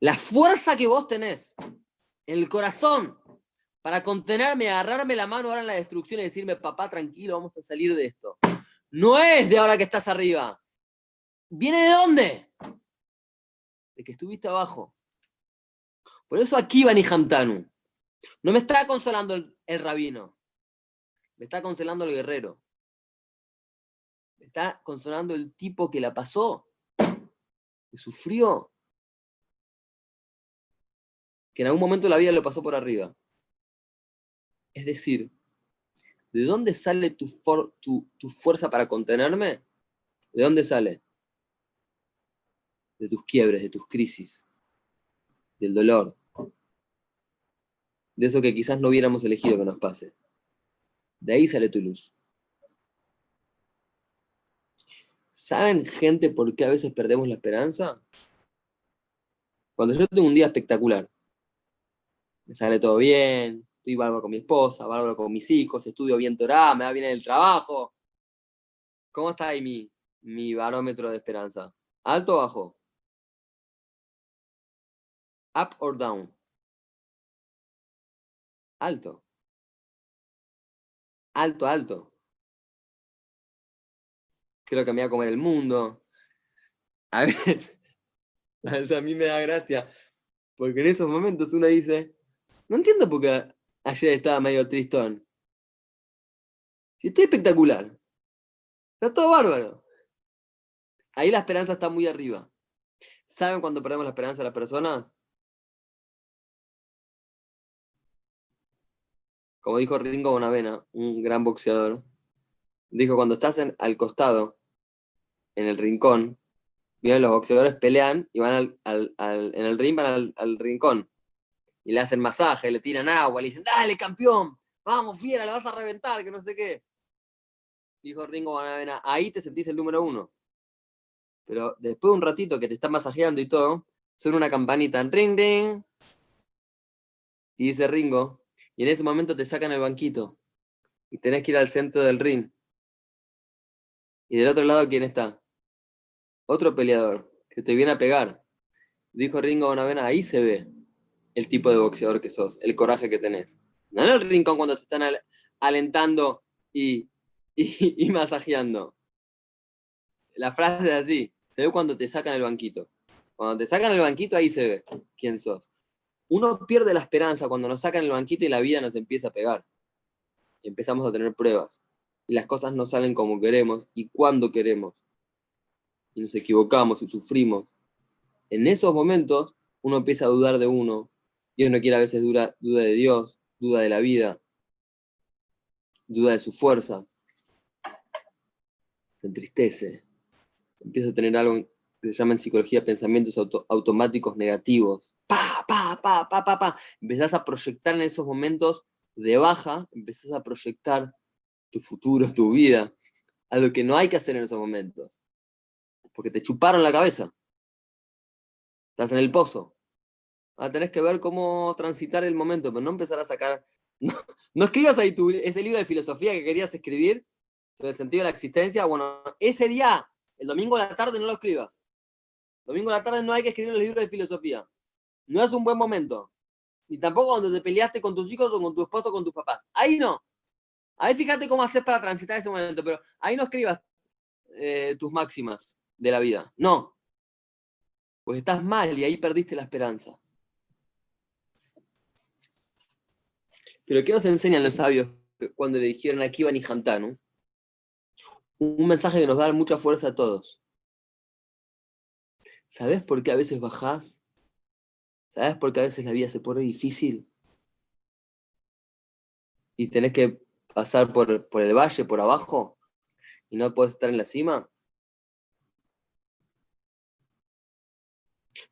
la fuerza que vos tenés en el corazón para contenerme, agarrarme la mano ahora en la destrucción y decirme, papá, tranquilo, vamos a salir de esto. No es de ahora que estás arriba. ¿Viene de dónde? De que estuviste abajo. Por eso aquí va Hamtanu. No me está consolando el, el, rabino. Me está consolando el guerrero. Me está consolando el tipo que la pasó. Que sufrió. Que en algún momento de la vida lo pasó por arriba. Es decir, ¿De dónde sale tu, fuerza para contenerme? ¿De dónde sale? De tus quiebres, de tus crisis, del dolor, de eso que quizás no hubiéramos elegido que nos pase. De ahí sale tu luz. ¿Saben, gente, por qué a veces perdemos la esperanza? Cuando yo tengo un día espectacular, me sale todo bien, estoy bárbaro con mi esposa, bárbaro con mis hijos, estudio bien Torah, me va bien en el trabajo. ¿Cómo está ahí mi, mi barómetro de esperanza? ¿Alto o bajo? ¿Up or down? Alto. Alto, alto. Creo que me voy a comer el mundo. A veces, a, mí me da gracia, porque en esos momentos uno dice, no entiendo por qué ayer estaba medio tristón. Si estoy espectacular. Está todo bárbaro. Ahí la esperanza está muy arriba. ¿Saben cuando perdemos la esperanza de las personas? Como dijo Ringo Bonavena, un gran boxeador, dijo, cuando estás al costado, en el rincón, miren, los boxeadores pelean y van al, en el ring, van al, rincón. Y le hacen masaje, le tiran agua, le dicen, dale, campeón, vamos, fiera, la vas a reventar, que no sé qué. Dijo Ringo Bonavena, ahí te sentís el número uno. Pero después de un ratito que te están masajeando y todo, suena una campanita, ring, ring. Y dice Ringo, y en ese momento te sacan el banquito y tenés que ir al centro del ring. Y del otro lado, ¿quién está? Otro peleador que te viene a pegar. Dijo Ringo Bonavena, ahí se ve el tipo de boxeador que sos, el coraje que tenés. No en el rincón cuando te están alentando y, y, masajeando. La frase es así, se ve cuando te sacan el banquito. Cuando te sacan el banquito, ahí se ve quién sos uno pierde la esperanza cuando nos sacan el banquito y la vida nos empieza a pegar. Empezamos a tener pruebas. Y las cosas no salen como queremos y cuando queremos. Y nos equivocamos y sufrimos. En esos momentos uno empieza a dudar de uno. Y uno quiere a veces duda, de Dios, duda de la vida, duda de su fuerza. Se entristece. Empieza a tener algo que se llama en psicología pensamientos automáticos negativos. Pa, pa, pa, pa, pa, pa. Empezás a proyectar en esos momentos de baja, empezás a proyectar tu futuro, tu vida, algo que no hay que hacer en esos momentos. Porque te chuparon la cabeza. Estás en el pozo. Ahora tenés que ver cómo transitar el momento, pero no empezar a sacar. No, escribas ahí tu, ese libro de filosofía que querías escribir, sobre el sentido de la existencia. Bueno, ese día, el domingo a la tarde, no lo escribas. Domingo a la tarde no hay que escribir los libros de filosofía. No es un buen momento. Ni tampoco cuando te peleaste con tus hijos o con tu esposo o con tus papás. Ahí no. Ahí fíjate cómo haces para transitar ese momento, pero ahí no escribas eh, tus máximas de la vida. No. Pues estás mal y ahí perdiste la esperanza. Pero ¿qué nos enseñan los sabios cuando le dijeron aquí van y Hantanu? Un mensaje que nos da mucha fuerza a todos. ¿Sabes por qué a veces bajás? ¿Sabes por qué a veces la vida se pone difícil? Y tenés que pasar por, por el valle, por abajo, y no puedes estar en la cima.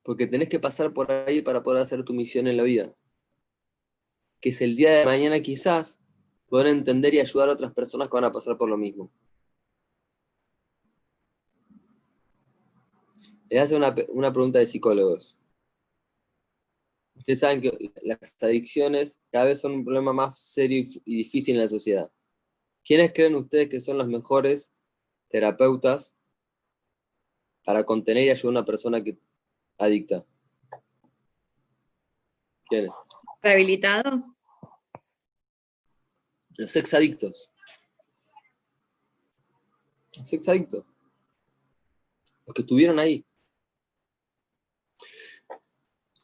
Porque tenés que pasar por ahí para poder hacer tu misión en la vida. Que es el día de mañana quizás poder entender y ayudar a otras personas que van a pasar por lo mismo. Le hace una, una pregunta de psicólogos. Ustedes saben que las adicciones cada vez son un problema más serio y difícil en la sociedad. ¿Quiénes creen ustedes que son los mejores terapeutas para contener y ayudar a una persona que adicta? ¿Quiénes? ¿Rehabilitados? Los exadictos. Los exadictos. Los que estuvieron ahí.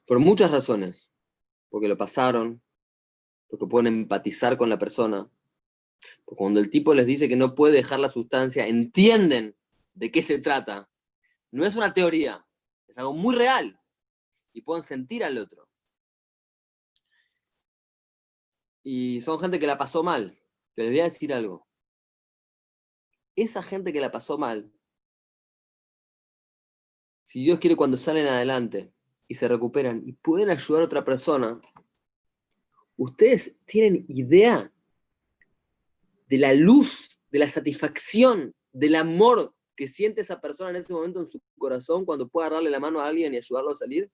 Por muchas razones. Porque lo pasaron, porque pueden empatizar con la persona. Porque cuando el tipo les dice que no puede dejar la sustancia, entienden de qué se trata. No es una teoría, es algo muy real. Y pueden sentir al otro. Y son gente que la pasó mal. Pero les voy a decir algo. Esa gente que la pasó mal, si Dios quiere cuando salen adelante y se recuperan y pueden ayudar a otra persona, ¿ustedes tienen idea de la luz, de la satisfacción, del amor que siente esa persona en ese momento en su corazón cuando pueda darle la mano a alguien y ayudarlo a salir?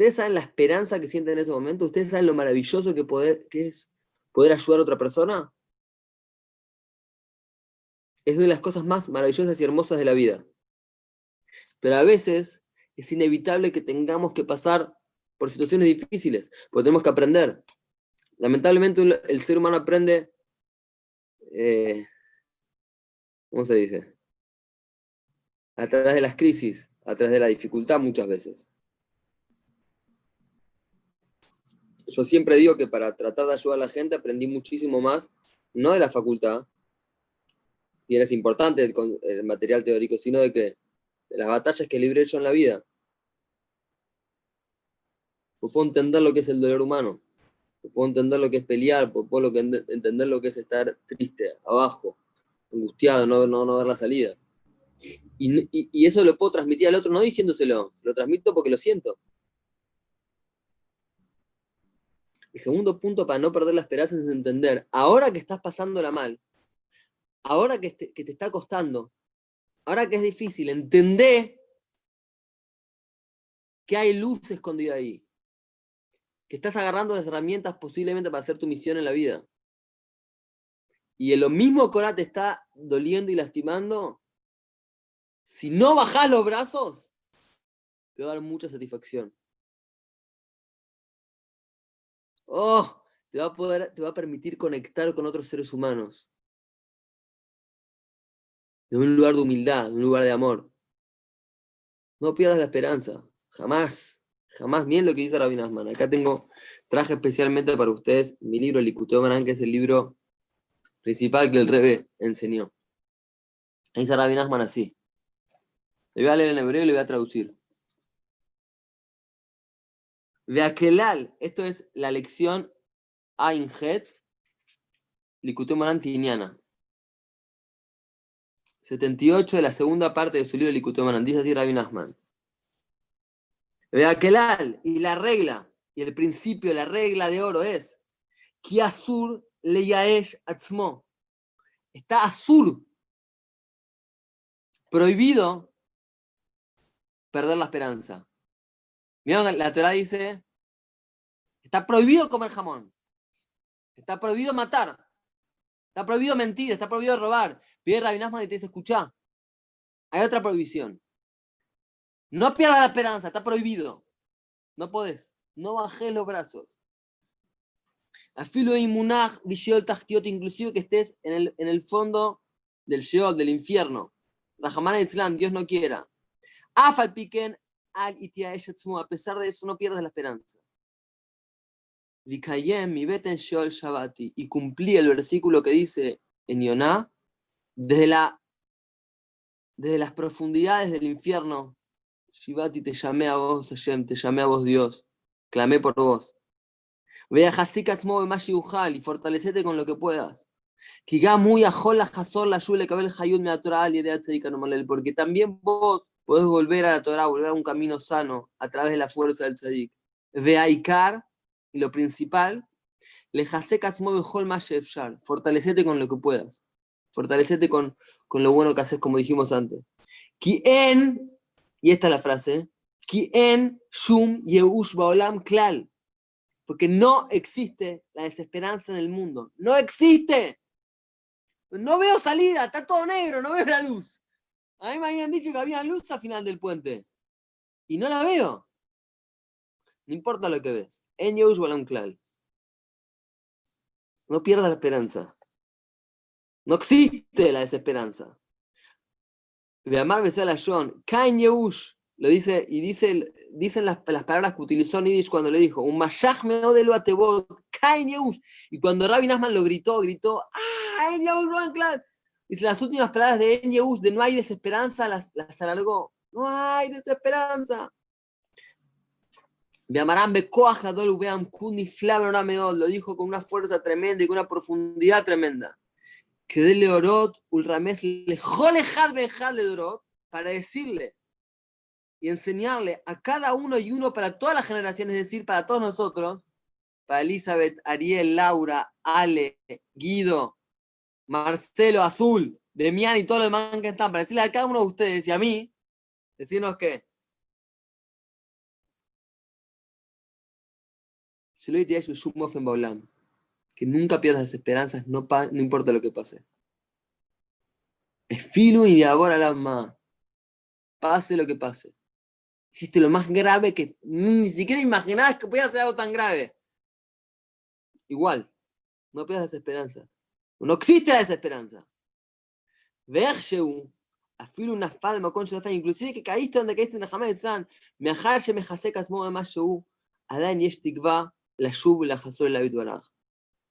¿Ustedes saben la esperanza que sienten en ese momento? ¿Ustedes saben lo maravilloso que, que es poder ayudar a otra persona? Es una de las cosas más maravillosas y hermosas de la vida. Pero a veces es inevitable que tengamos que pasar por situaciones difíciles, porque tenemos que aprender. Lamentablemente el ser humano aprende, eh, ¿cómo se dice? A través de las crisis, a través de la dificultad muchas veces. Yo siempre digo que para tratar de ayudar a la gente aprendí muchísimo más, no de la facultad, y es importante el, material teórico, sino de que de las batallas que libré yo en la vida. puedo entender lo que es el dolor humano, puedo entender lo que es pelear, puedo entender lo que es estar triste, abajo, angustiado, no, no, no ver la salida. Y, y, eso lo puedo transmitir al otro no diciéndoselo, lo transmito porque lo siento. El segundo punto para no perder la esperanza es entender, ahora que estás pasándola mal, ahora que te, que te está costando, ahora que es difícil, entendé que hay luz escondida ahí, que estás agarrando las herramientas posiblemente para hacer tu misión en la vida. Y en lo mismo que ahora te está doliendo y lastimando, si no bajas los brazos, te va a dar mucha satisfacción. Oh, te va a, poder, te va a permitir conectar con otros seres humanos. De un lugar de humildad, de un lugar de amor. No pierdas la esperanza. Jamás. Jamás. Miren lo que dice Rabin Asman. Acá tengo, traje especialmente para ustedes mi libro Likuteo Maran, que es el libro principal que el Rebe enseñó. Dice Rabin Asman así. Le voy a leer en hebreo y le voy a traducir. De Aquelal, esto es la lección Ainhet, Likutei Tiniana. 78 de la segunda parte de su libro Likutei dice así Rabbi Nachman. De Aquelal, y la regla, y el principio, la regla de oro es, Ki Asur Leyaesh Atzmo. Está Asur, prohibido perder la esperanza. La Torah dice, está prohibido comer jamón, está prohibido matar, está prohibido mentir, está prohibido robar. Viene Rabinasman y te dice, escucha, hay otra prohibición. No pierdas la esperanza, está prohibido. No podés, no bajes los brazos. Afilo imunaj, vishiol tachtiot, inclusive que estés en el, en el fondo del sheol, del infierno. La jamana Islam, Dios no quiera. Afal piquen a pesar de eso no pierdas la esperanza. Y cumplí el versículo que dice en Yoná, desde, la, desde las profundidades del infierno, Shivati, te llamé a vos, Hashem, te llamé a vos, Dios, clamé por vos. Ve a y fortalecete con lo que puedas porque también vos podés volver a la Torah, volver a un camino sano a través de la fuerza del tzadik. Ve Aikar, y lo principal, le fortalecete con lo que puedas, fortalecete con, con lo bueno que haces, como dijimos antes. Kien, y esta es la frase, Kien Shum Yeush Baolam Klal, porque no existe la desesperanza en el mundo, no existe. No veo salida, está todo negro, no veo la luz. A mí me habían dicho que había luz al final del puente. Y no la veo. No importa lo que ves. En Klal. No pierdas la esperanza. No existe la desesperanza. De amar a la John. Kain Yehush. Lo dice, y dice, dicen las, palabras que utilizó Nidish cuando le dijo, un Mashach me lo atebot, Kain Yehush. Y cuando Rabbi Nasman lo gritó, gritó, ¡ah! Y las últimas palabras de En de no hay desesperanza, las, las alargó. No hay desesperanza. Lo dijo con una fuerza tremenda y con una profundidad tremenda. Que dele orot, ulrames le le dorot, para decirle y enseñarle a cada uno y uno para todas las generaciones, es decir, para todos nosotros, para Elizabeth, Ariel, Laura, Ale, Guido, Marcelo, Azul, Demian y todos los demás que están, para decirle a cada uno de ustedes y a mí, decirnos que que nunca pierdas las esperanzas, no, no importa lo que pase. Es filo y ahora la más. Pase lo que pase. Hiciste lo más grave que ni siquiera imaginabas que podía ser algo tan grave. Igual, no pierdas esperanza. No existe la desesperanza. Versheu, afilo una falma con inclusive que caíste donde caíste en Hamad Isran, me ajarse me jasekas mo más Adán yesh tikva, la shub la jasor la baraj.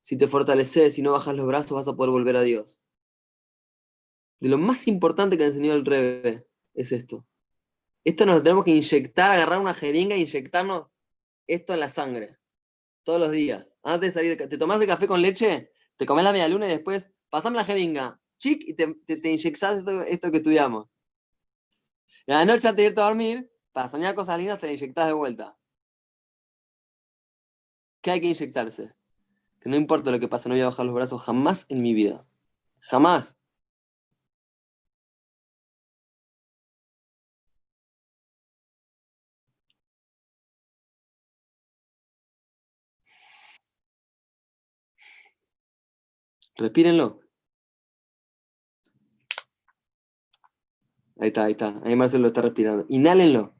Si te fortaleces y no bajas los brazos, vas a poder volver a Dios. De lo más importante que ha enseñado el Rebe es esto. Esto nos lo tenemos que inyectar, agarrar una jeringa e inyectarnos esto en la sangre. Todos los días. Antes de salir, ¿te tomás el café con leche? Te comes la media luna y después pasame la jeringa. Chic, y te, te, inyectás esto, que estudiamos. Y a la noche antes de irte a dormir, para soñar cosas lindas, te inyectás de vuelta. ¿Qué hay que inyectarse? Que no importa lo que pase, no voy a bajar los brazos jamás en mi vida. Jamás. Respírenlo. Ahí está, ahí está. Ahí Marcelo está respirando. Inhálenlo.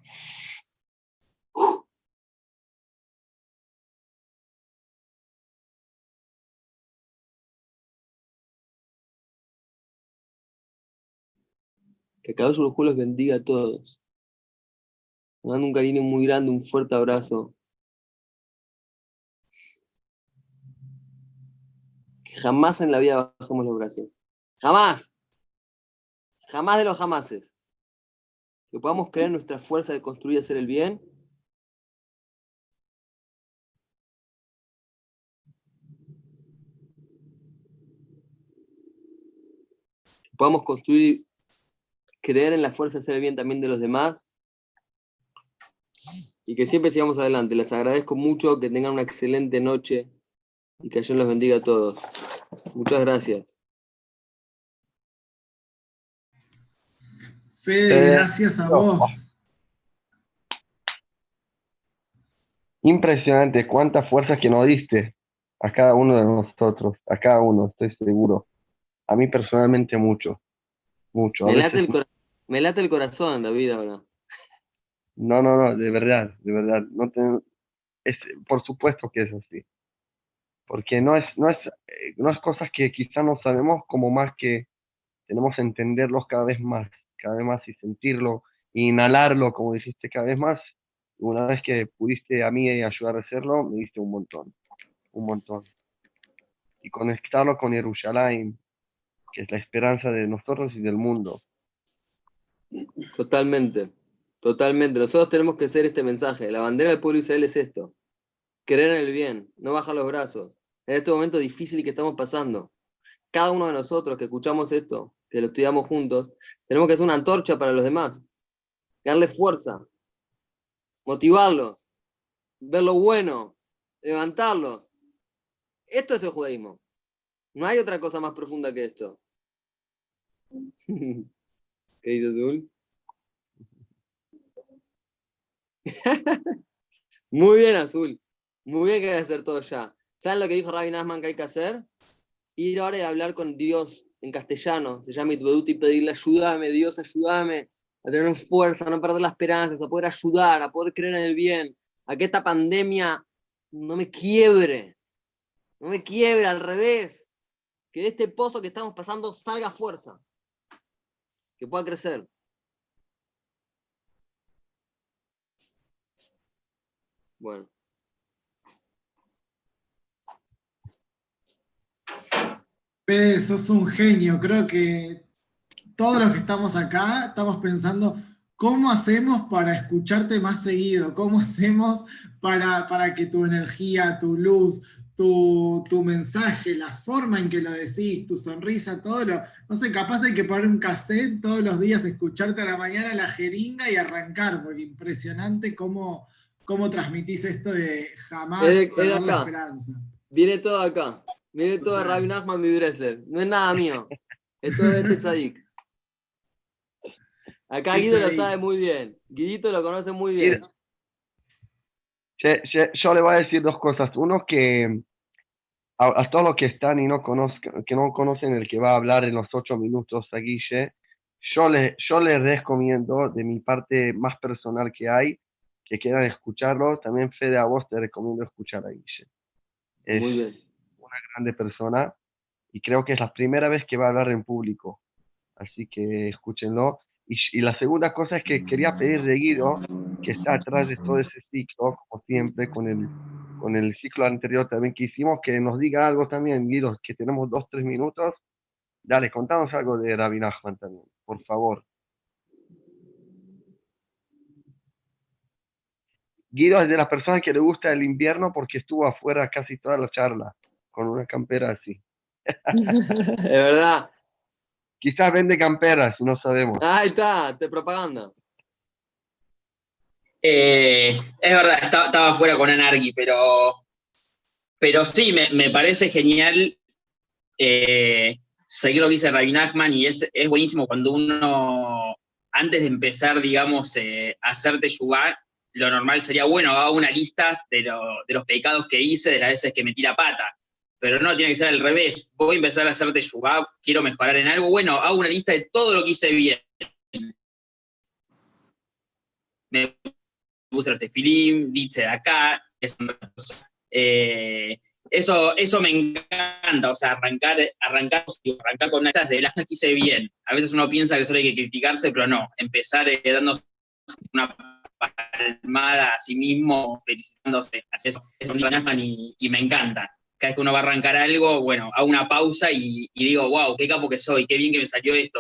Que cada uno los bendiga a todos. Me un cariño muy grande, un fuerte abrazo. Jamás en la vida bajamos los brazos. Jamás. Jamás de los jamases. Que podamos creer nuestra fuerza de construir y hacer el bien. Que podamos construir, creer en la fuerza de hacer el bien también de los demás. Y que siempre sigamos adelante. Les agradezco mucho, que tengan una excelente noche y que Dios los bendiga a todos. Muchas gracias. Fede, eh, gracias a vos. Impresionante, cuántas fuerzas que nos diste a cada uno de nosotros, a cada uno, estoy seguro. A mí personalmente mucho, mucho. Me, late, el corazón, David, ahora. No, no, no, de verdad, de verdad. No es, por supuesto que es así porque no es, no es, eh, no es cosas que quizá no sabemos, como más que tenemos que entenderlos cada vez más, cada vez más y sentirlo, inhalarlo, como dijiste, cada vez más. Una vez que pudiste a mí ayudar a hacerlo, me diste un montón, un montón. Y conectarlo con Jerusalén, que es la esperanza de nosotros y del mundo. Totalmente, totalmente. Nosotros tenemos que hacer este mensaje. La bandera del pueblo Israel es esto. Creer en el bien, no bajar los brazos en este momento difícil que estamos pasando. Cada uno de nosotros que escuchamos esto, que lo estudiamos juntos, tenemos que hacer una antorcha para los demás, darle fuerza, motivarlos, ver lo bueno, levantarlos. Esto es el judaísmo. No hay otra cosa más profunda que esto. ¿Qué dice Azul? Muy bien, Azul. Muy bien que hacer todo ya. ¿Saben lo que dijo Rabbi Nasman que hay que hacer? Ir ahora y hablar con Dios en castellano. Se llama Itbedut y pedirle, ayúdame, Dios, ayúdame a tener fuerza, a no perder las esperanzas, a poder ayudar, a poder creer en el bien, a que esta pandemia no me quiebre, no me quiebre, al revés, que de este pozo que estamos pasando salga fuerza, que pueda crecer. Bueno. Pede, sos un genio. Creo que todos los que estamos acá estamos pensando ¿cómo hacemos para escucharte más seguido? ¿Cómo hacemos para, para que tu energía, tu luz, tu, tu, mensaje, la forma en que lo decís, tu sonrisa, todo lo. No sé, capaz hay que poner un cassette todos los días, escucharte a la mañana la jeringa y arrancar, porque impresionante cómo, cómo transmitís esto de jamás Es de- es de perder la acá. esperanza. Viene todo acá. Viene todo de Rabbi Nachman Breslev. No es nada mío. Es todo de tzadik. Acá Guido lo sabe muy bien. Guidito lo conoce muy bien. Che- che, yo le voy a decir dos cosas. Uno que a, a todos los que están y no conozcan, que no conocen el que va a hablar en los ocho minutos a Guille, yo le, yo les recomiendo de mi parte más personal que hay, que quieran escucharlo. También Fede a vos te recomiendo escuchar a Guille. Es Muy bien. Una grande persona y creo que es la primera vez que va a hablar en público. Así que escúchenlo. Y, la segunda cosa es que quería pedir de Guido, que está atrás de todo ese ciclo, como siempre, con el, con el ciclo anterior también que hicimos, que nos diga algo también, Guido, que tenemos dos, tres minutos. Dale, contanos algo de Rabbi Nachman también, por favor. Guido es de las personas que le gusta el invierno porque estuvo afuera casi toda la charla, con una campera así. Es verdad. Quizás vende camperas, no sabemos. Ahí está, de propaganda. Eh, es verdad, estaba, estaba fuera con Anarchy, pero, pero sí, me, me parece genial eh, seguir lo que dice Rabin Nachman y es, es buenísimo cuando uno, antes de empezar, digamos, eh, a hacer teshuvá, lo normal sería, bueno, hago una lista de, lo- de los pecados que hice, de las veces que metí la pata. Pero no, tiene que ser al revés. Voy a empezar a hacer teshuvá, quiero mejorar en algo, bueno, hago una lista de todo lo que hice bien. Me puse los tefilim, dice de acá, es. Eh, eso, eso me encanta, o sea, arrancar, arrancar, arrancar con una de las que hice bien. A veces uno piensa que solo hay que criticarse, pero no, empezar eh, dándose una palmada a sí mismo, felicitándose. Así y, y me encanta. Cada vez que uno va a arrancar algo, bueno, hago una pausa y, digo, wow, qué capo que soy, qué bien que me salió esto,